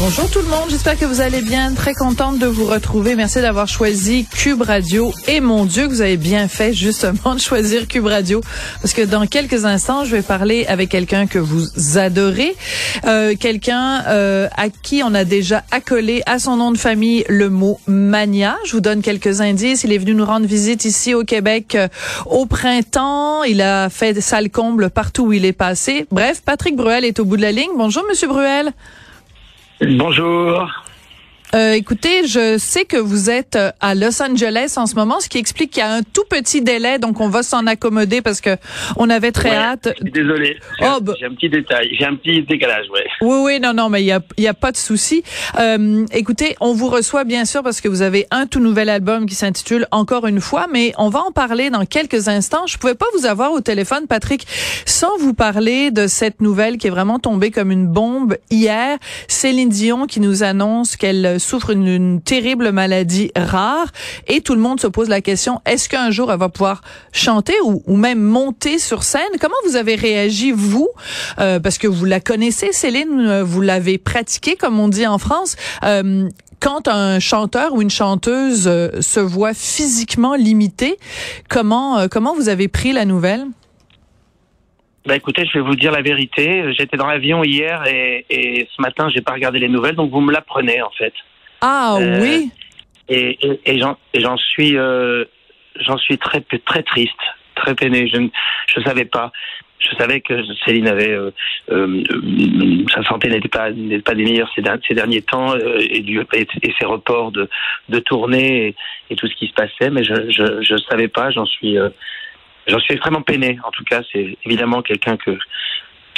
Bonjour tout le monde, j'espère que vous allez bien. Très contente de vous retrouver. Merci d'avoir choisi Cube Radio. Et mon Dieu, que vous avez bien fait justement de choisir Cube Radio. Parce que dans quelques instants, je vais parler avec quelqu'un que vous adorez. Euh, quelqu'un euh, à qui on a déjà accolé à son nom de famille le mot mania. Je vous donne quelques indices. Il est venu nous rendre visite ici au Québec euh, au printemps. Il a fait salle comble partout où il est passé. Bref, Patrick Bruel est au bout de la ligne. Bonjour, Monsieur Bruel. Bonjour. Euh, écoutez, je sais que vous êtes euh, à Los Angeles en ce moment, ce qui explique qu'il y a un tout petit délai, donc on va s'en accommoder parce que on avait très Ouais, hâte. Désolé. J'ai Oh, un- bah. j'ai un petit détail. J'ai un petit décalage, ouais. Oui, oui, non, non, mais il y a, il y a pas de souci. Euh, écoutez, on vous reçoit bien sûr parce que vous avez un tout nouvel album qui s'intitule Encore une fois, mais on va en parler dans quelques instants. Je pouvais pas vous avoir au téléphone, Patrick, sans vous parler de cette nouvelle qui est vraiment tombée comme une bombe hier. Céline Dion qui nous annonce qu'elle souffre d'une une terrible maladie rare et tout le monde se pose la question est-ce qu'un jour elle va pouvoir chanter ou, même monter sur scène? Comment vous avez réagi vous? Euh, Parce que vous la connaissez, Céline, vous l'avez pratiquée comme on dit en France. Euh, quand un chanteur ou une chanteuse euh, se voit physiquement limité, comment euh, comment vous avez pris la nouvelle? Bah écoutez, je vais vous dire la vérité. J'étais dans l'avion hier et, et ce matin, j'ai pas regardé les nouvelles, donc vous me l'apprenez en fait. Ah Euh, oui, Et, et, et j'en suis, euh, j'en suis très très triste, très peiné. Je ne je savais pas. Je savais que Céline avait euh, sa santé n'était pas n'était pas des meilleures ces, der- ces derniers temps et, du, et, et ses reports de de tournée et, tout ce qui se passait, mais je je je savais pas. J'en suis j'en suis extrêmement peiné. En tout cas, c'est évidemment quelqu'un que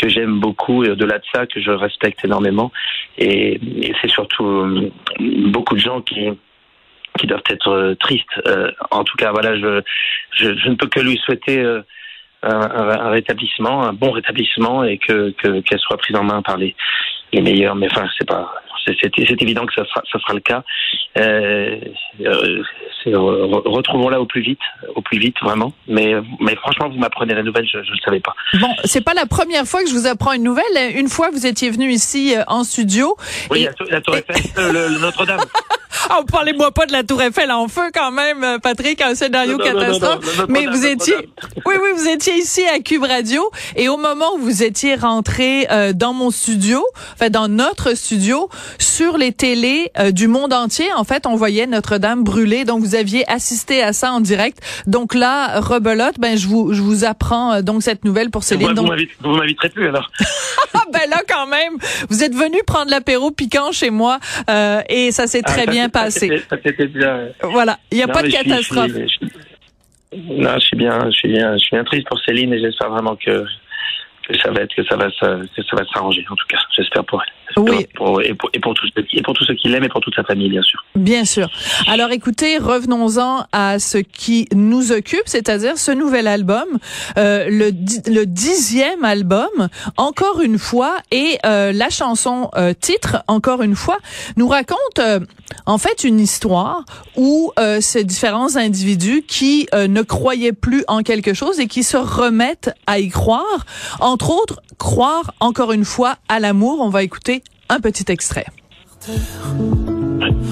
que j'aime beaucoup et au-delà de ça que je respecte énormément et, et c'est surtout euh, beaucoup de gens qui qui doivent être euh, tristes. Euh, en tout cas, voilà, je, je, je ne peux que lui souhaiter un, un- rétablissement, un bon rétablissement, et que que- qu'elle soit prise en main par les les meilleurs. Mais enfin, c'est pas, c'est évident que ça sera ça sera le cas. Euh, euh, c'est- re- Retrouvons-la au plus vite, au plus vite, vraiment. Mais mais franchement, vous m'apprenez la nouvelle, je ne le savais pas. bon, c'est pas la première fois que je vous apprends une nouvelle. Une fois, vous étiez venu ici euh, en studio. Oui, Et- la, tour- Eiffel, euh, le- le Notre-Dame. Ah, parlez-moi pas de la Tour Eiffel en feu quand même, euh, Patrick, un scénario Non, catastrophe. non, non, Notre-Dame, Mais vous étiez, oui, oui, vous étiez ici à Cube Radio et au moment où vous étiez rentré euh, dans mon studio, enfin dans notre studio, sur les télés euh, du monde entier, en fait, on voyait Notre-Dame brûler. Donc vous aviez assisté à ça en direct. Donc là, rebelote, ben je vous, je vous apprends euh, donc cette nouvelle pour Céline. Donc, vous m'inviterez plus alors. ben là quand même, vous êtes venu prendre l'apéro piquant chez moi euh, et ça s'est très Ah, ça, bien passé. Ça c'était bien. Voilà, il n'y a Non, pas de catastrophe. je suis- je suis- non, je suis bien, je suis bien, je suis bien triste pour Céline et j'espère vraiment que, que ça va être, que ça va, que ça va s'arranger. En tout cas, j'espère pour elle. Oui. Pour, et, pour, et pour qui, et pour tous ceux qui l'aiment et pour toute sa famille, bien sûr. Bien sûr. Alors écoutez, revenons-en à ce qui nous occupe, c'est-à-dire ce nouvel album, euh, le dixième album, encore une fois, et euh, la chanson euh, titre, encore une fois, nous raconte euh, en fait une histoire où euh, ces différents individus qui euh, ne croyaient plus en quelque chose et qui se remettent à y croire, entre autres, croire encore une fois à l'amour. On va écouter un petit extrait.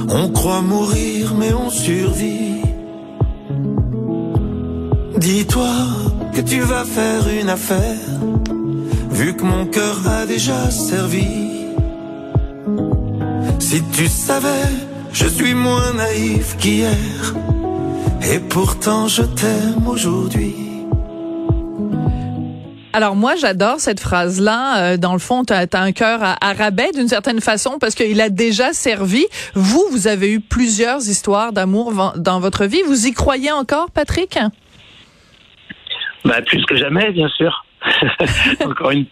On croit mourir, mais on survit. Dis-toi que tu vas faire une affaire vu que mon cœur a déjà servi. Si tu savais, je suis moins naïf qu'hier, et pourtant je t'aime aujourd'hui. Alors moi, j'adore cette phrase-là. Euh, dans le fond, tu as, un cœur à, rabais d'une certaine façon parce qu'il a déjà servi. Vous, vous avez eu plusieurs histoires d'amour dans votre vie. Vous y croyez encore, Patrick? Bah, plus que jamais, bien sûr. encore une,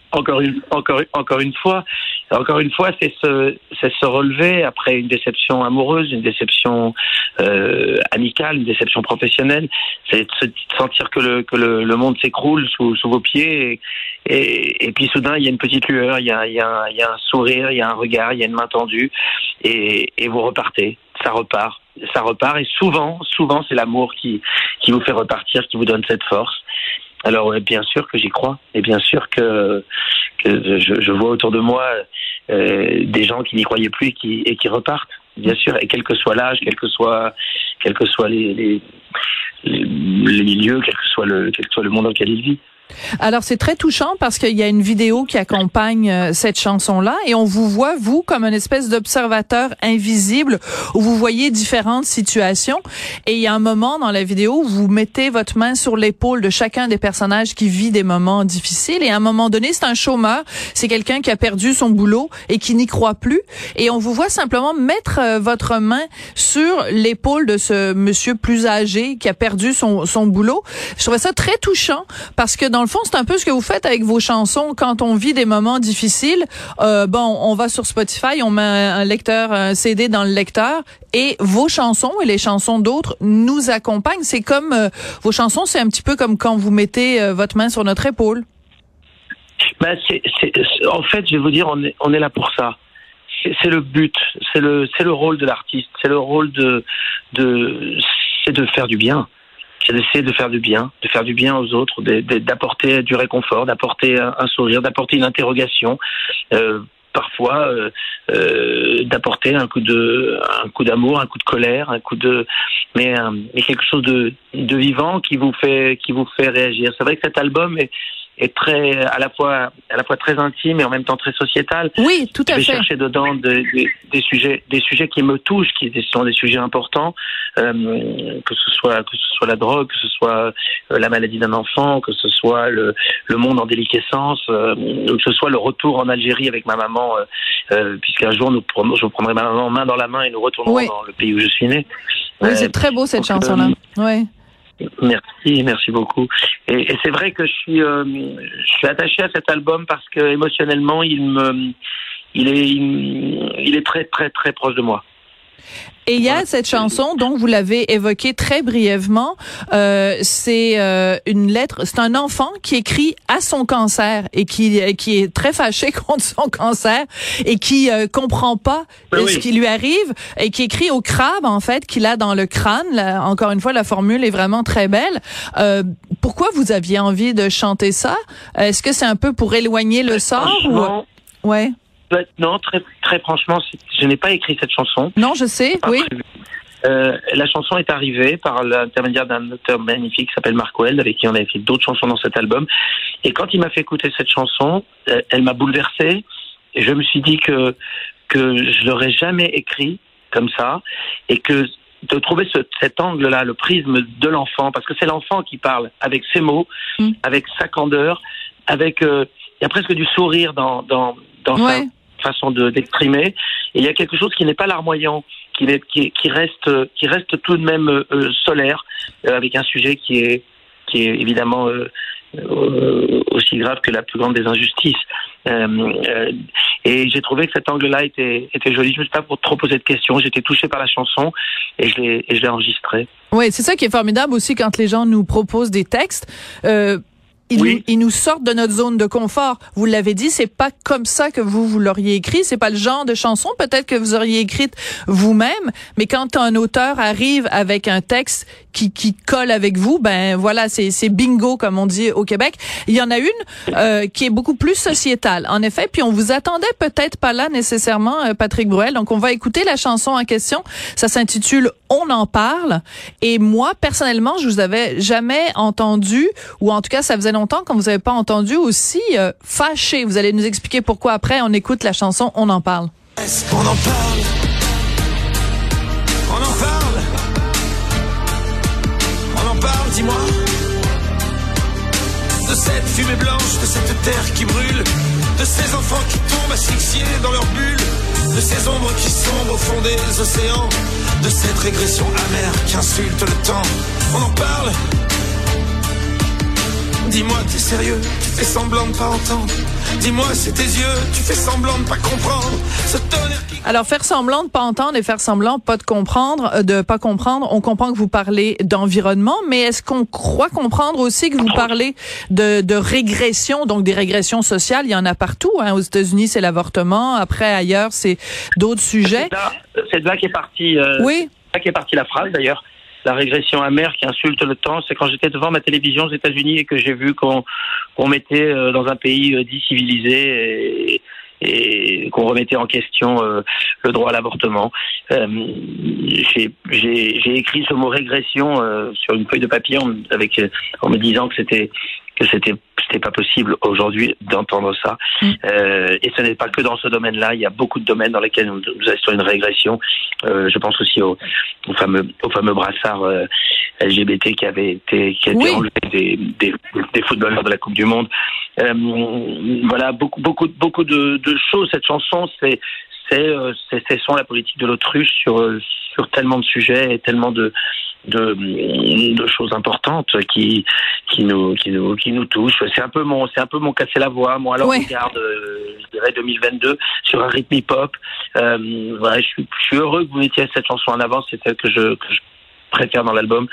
fois, encore une fois, c'est se, relever après une déception amoureuse, une déception euh, amicale, une déception professionnelle. C'est de se sentir que le monde s'écroule sous, vos pieds et, puis soudain il y a une petite lueur, il y a, un sourire, il y a un regard, il y a une main tendue et, vous repartez. Ça repart, ça repart et souvent, souvent c'est l'amour qui vous fait repartir, qui vous donne cette force. Alors bien sûr que j'y crois et bien sûr que, je, vois autour de moi euh, des gens qui n'y croyaient plus et qui, repartent, bien sûr, et quel que soit l'âge, quel que soit, les, les milieux, quel que soit le, quel que soit le monde dans lequel ils vivent. Alors c'est très touchant parce qu'il y a une vidéo qui accompagne euh, cette chanson-là et on vous voit vous comme une espèce d'observateur invisible où vous voyez différentes situations et il y a un moment dans la vidéo où vous mettez votre main sur l'épaule de chacun des personnages qui vit des moments difficiles et à un moment donné c'est un chômeur, c'est quelqu'un qui a perdu son boulot et qui n'y croit plus et on vous voit simplement mettre euh, votre main sur l'épaule de ce monsieur plus âgé qui a perdu son, son boulot. Je trouvais ça très touchant parce que dans le fond, c'est un peu ce que vous faites avec vos chansons quand on vit des moments difficiles. Euh, bon, on va sur Spotify, on met un lecteur, un CD dans le lecteur et vos chansons et les chansons d'autres nous accompagnent. C'est comme euh, vos chansons, c'est un petit peu comme quand vous mettez euh, votre main sur notre épaule. Ben, c'est, en fait, je vais vous dire, on est, on est là pour ça. C'est, le but, c'est le, c'est le rôle de l'artiste, c'est le rôle de, de, c'est de faire du bien c'est d'essayer de faire du bien, de faire du bien aux autres, d'apporter du réconfort, d'apporter un sourire, d'apporter une interrogation. Euh, parfois euh, euh, d'apporter un coup de un coup d'amour, un coup de colère, un coup de mais, mais quelque chose de, de vivant qui vous fait qui vous fait réagir. C'est vrai que cet album est est très à la fois à la fois très intime et en même temps très sociétal. Oui, tout à fait. Je vais chercher dedans des, des, des, sujets des sujets qui me touchent, qui sont des sujets importants, euh, que ce soit que ce soit la drogue, que ce soit euh, la maladie d'un enfant, que ce soit le, le monde en déliquescence, euh, que ce soit le retour en Algérie avec ma maman, euh, euh puisqu'un jour nous je prendrai ma maman main dans la main et nous retournerons dans le pays où je suis né. Oui, c'est très beau cette chanson-là. Oui. Merci, merci beaucoup. Et, c'est vrai que je suis, euh, je suis attaché à cet album parce que émotionnellement, il me, il est, il est très, très, très proche de moi. Et il y a cette chanson dont vous l'avez évoquée très brièvement. Euh, c'est euh, une lettre. C'est un enfant qui écrit à son cancer et qui qui est très fâché contre son cancer et qui euh, comprend pas ben ce qui lui arrive et qui écrit au crabe en fait qu'il a dans le crâne. encore une fois, la formule est vraiment très belle. Euh, pourquoi vous aviez envie de chanter ça? Est-ce que c'est un peu pour éloigner le sort ou ouais non, très, très franchement, je n'ai pas écrit cette chanson. Non, je sais, oui. Euh, la chanson est arrivée par l'intermédiaire d'un auteur magnifique qui s'appelle Marc Weld, avec qui on a écrit d'autres chansons dans cet album. Et quand il m'a fait écouter cette chanson, euh, elle m'a bouleversé. Et je me suis dit que que je l'aurais jamais écrit comme ça, et que de trouver ce, cet angle-là, le prisme de l'enfant, parce que c'est l'enfant qui parle avec ses mots, mm. avec sa candeur, avec euh, il y a presque du sourire dans dans dans sa façon d'exprimer. et il y a quelque chose qui n'est pas larmoyant, qui, est, qui, qui, reste, qui reste tout de même euh, euh solaire, euh, avec un sujet qui est, qui est évidemment aussi grave que la plus grande des injustices. et j'ai trouvé que cet angle-là était, était joli. Je ne me suis pas trop posé de questions. J'étais touché par la chanson et je l'ai enregistrée. Oui, c'est ça qui est formidable aussi quand les gens nous proposent des textes. Ils, nous, ils, nous, sortent de notre zone de confort. Vous l'avez dit, c'est pas comme ça que vous vous l'auriez écrit. C'est pas le genre de chanson peut-être que vous auriez écrite vous-même. Mais quand un auteur arrive avec un texte qui, qui colle avec vous, ben voilà, c'est bingo comme on dit au Québec. Il y en a une euh, qui est beaucoup plus sociétale, en effet. Puis on vous attendait peut-être pas là nécessairement, euh, Patrick Bruel. Donc on va écouter la chanson en question. Ça s'intitule on en parle. Et moi, personnellement, je vous avais jamais entendu, ou en tout cas, ça faisait longtemps qu'on vous avait pas entendu aussi euh, fâché. Vous allez nous expliquer pourquoi après. On écoute la chanson On en parle. On en parle. On en parle. On en parle, dis-moi. De cette fumée blanche, de cette terre qui brûle, de ces enfants qui tombent asphyxiés dans leur bulle, de ces ombres qui sombrent au fond des océans, de cette régression amère qui insulte le temps. On en parle. Dis-moi, t'es sérieux, tu fais semblant de pas entendre. Dis-moi, c'est tes yeux, tu fais semblant de pas comprendre. Ce tonnerre qui... Alors faire semblant de pas entendre et faire semblant pas de comprendre, euh, de pas comprendre, on comprend que vous parlez d'environnement, mais est-ce qu'on croit comprendre aussi que vous parlez de, de régression, donc des régressions sociales, il y en a partout. Hein. Aux États-Unis, c'est l'avortement. Après, ailleurs, c'est d'autres sujets. C'est de là- qu'est partie. euh, Oui. c'est de là qu'est partie la phrase d'ailleurs. La régression amère qui insulte le temps, c'est quand j'étais devant ma télévision aux États-Unis et que j'ai vu qu'on qu'on mettait euh, dans un pays euh, dit civilisé et, qu'on remettait en question euh, le droit à l'avortement. J'ai écrit ce mot régression sur une feuille de papier en me disant que c'était que c'était c'était pas possible aujourd'hui d'entendre ça. Mm. Euh, et ce n'est pas que dans ce domaine-là. Il y a beaucoup de domaines dans lesquels nous, nous assistons à une régression. Euh, je pense aussi au, au fameux au fameux brassard euh, LGBT qui avait été qui a été Oui. enlevé des, des, des footballeurs de la Coupe du Monde. Euh, voilà beaucoup beaucoup beaucoup de, de choses. Cette chanson, c'est c'est euh, c'est la politique de l'autruche sur sur tellement de sujets et tellement de de, de choses importantes qui qui nous qui nous qui nous touchent. C'est un peu mon c'est un peu mon casser la voix. Moi alors Ouais. regarde, euh, je dirais 2022 sur un rythme hip hop. Euh, voilà, je suis je suis heureux que vous mettiez cette chanson en avant. C'est celle que je que je préfère dans l'album,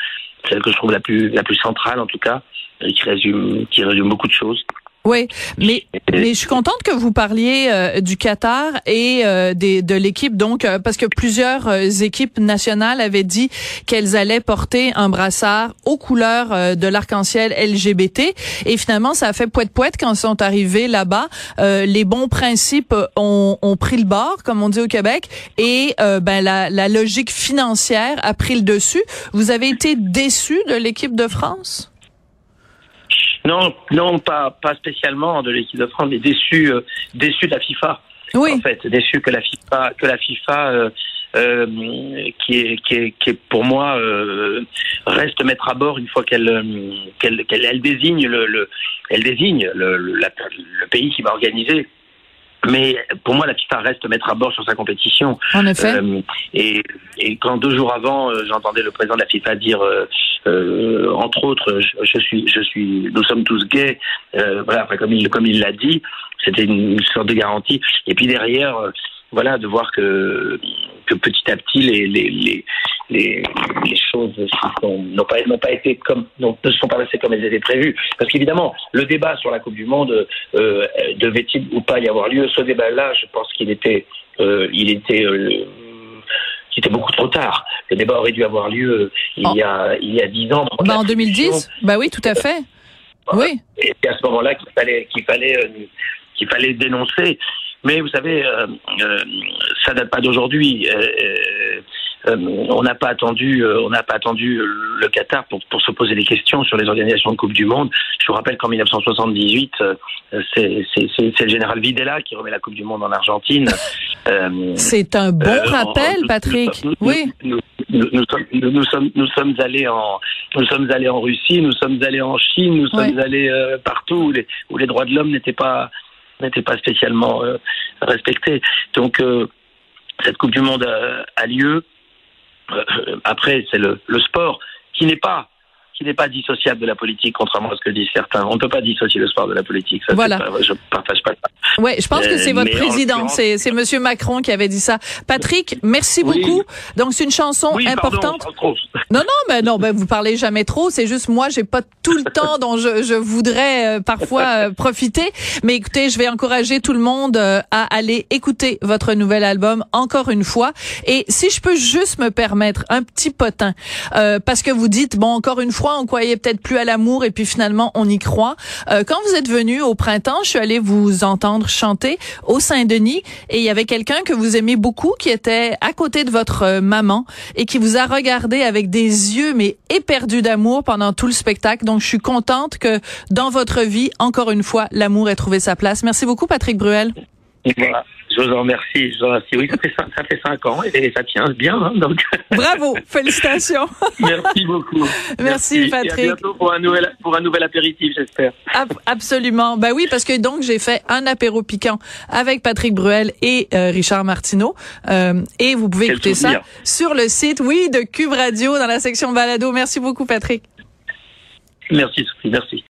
celle que je trouve la plus la plus centrale en tout cas, et qui résume qui résume beaucoup de choses. Oui, mais mais je suis contente que vous parliez euh, du Qatar et euh, des, de l'équipe donc euh, parce que plusieurs euh, équipes nationales avaient dit qu'elles allaient porter un brassard aux couleurs euh, de l'arc-en-ciel LGBT et finalement ça a fait poète poète quand ils sont arrivés là-bas. Euh, les bons principes ont, ont pris le bord comme on dit au Québec et ben la, la logique financière a pris le dessus. Vous avez été déçu de l'équipe de France? Non, non, pas pas spécialement de l'équipe de France, mais déçu euh, déçu de la FIFA. Oui. en fait, déçu que la FIFA, que la FIFA, euh, euh, qui est qui est qui est pour moi euh, reste mettre à bord une fois qu'elle euh, qu'elle qu'elle elle désigne le, le elle désigne le, le, la- le pays qui va organiser. Mais pour moi, la FIFA reste mettre à bord sur sa compétition. En effet. Euh, et, et quand deux jours avant, euh, j'entendais le président de la FIFA dire, euh, euh, entre autres, je, je suis, je suis, nous sommes tous gays. Euh, voilà, enfin, comme il, comme il l'a dit, c'était une sorte de garantie. Et puis derrière, voilà, de voir que, que petit à petit les, les, les, les, les choses n'ont pas, été comme, ne se sont pas passées comme elles étaient prévues. Parce qu'évidemment, le débat sur la Coupe du Monde euh, devait-il ou pas y avoir lieu Ce débat-là, je pense qu'il était, euh, il était euh, c'était beaucoup trop tard. Le débat aurait dû avoir lieu euh, il y a il y a dix ans. Ben, en 2010? Ben oui, tout à fait. Oui. Et c'est à ce moment-là qu'il fallait qu'il fallait euh, qu'il fallait dénoncer. Mais vous savez, euh, euh, ça date pas d'aujourd'hui. Euh, on n'a pas attendu, euh, on n'a pas attendu le Qatar pour, pour se poser des questions sur les organisations de Coupe du Monde. Je vous rappelle qu'en 1978, euh, c'est le général Videla qui remet la Coupe du Monde en Argentine. C'est un bon rappel, Patrick. nous- Oui. Nous, nous- nous sommes, nous, nous sommes, nous sommes allés en, nous sommes allés en Russie, nous sommes allés en Chine, nous sommes allés euh, partout où les, où les droits de l'homme n'étaient pas, n'étaient pas spécialement euh, respectés. Donc euh, cette Coupe du Monde a, a lieu. Après, c'est le sport qui n'est pas qui n'est pas dissociable de la politique, contrairement à ce que disent certains. On ne peut pas dissocier le sport de la politique. Ça, Voilà. pas- je partage pas ça. Ouais, je pense que Euh, c'est votre mais en président, c'est c'est Monsieur Macron qui avait dit ça. Patrick, merci Oui. beaucoup. Donc c'est une chanson Oui, importante. pardon, trop. Non, non, ben non, ben vous parlez jamais trop. C'est juste moi, j'ai pas tout le temps dont je, je voudrais euh, parfois euh, profiter. Mais écoutez, je vais encourager tout le monde euh, à aller écouter votre nouvel album encore une fois. Et si je peux juste me permettre un petit potin, euh, parce que vous dites bon encore une fois. On croyait peut-être plus à l'amour et puis finalement, on y croit. Euh, quand vous êtes venu au printemps, je suis allée vous entendre chanter au Saint-Denis et il y avait quelqu'un que vous aimez beaucoup qui était à côté de votre euh, maman et qui vous a regardé avec des yeux mais éperdus d'amour pendant tout le spectacle. Donc, je suis contente que dans votre vie, encore une fois, l'amour ait trouvé sa place. Merci beaucoup, Patrick Bruel. Je vous en remercie. Je vous remercie. Oui, ça fait, cinq, ça fait cinq ans et ça tient bien. Hein, donc. Bravo. Félicitations. Merci beaucoup. Merci, Patrick. Et à bientôt pour un nouvel, pour un nouvel apéritif, j'espère. absolument. Ben oui, parce que donc, j'ai fait un apéro piquant avec Patrick Bruel et euh, Richard Martineau. Euh, et vous pouvez écouter ça sur le site, oui, de Cube Radio dans la section balado. Merci beaucoup, Patrick. Merci, Sophie. Merci.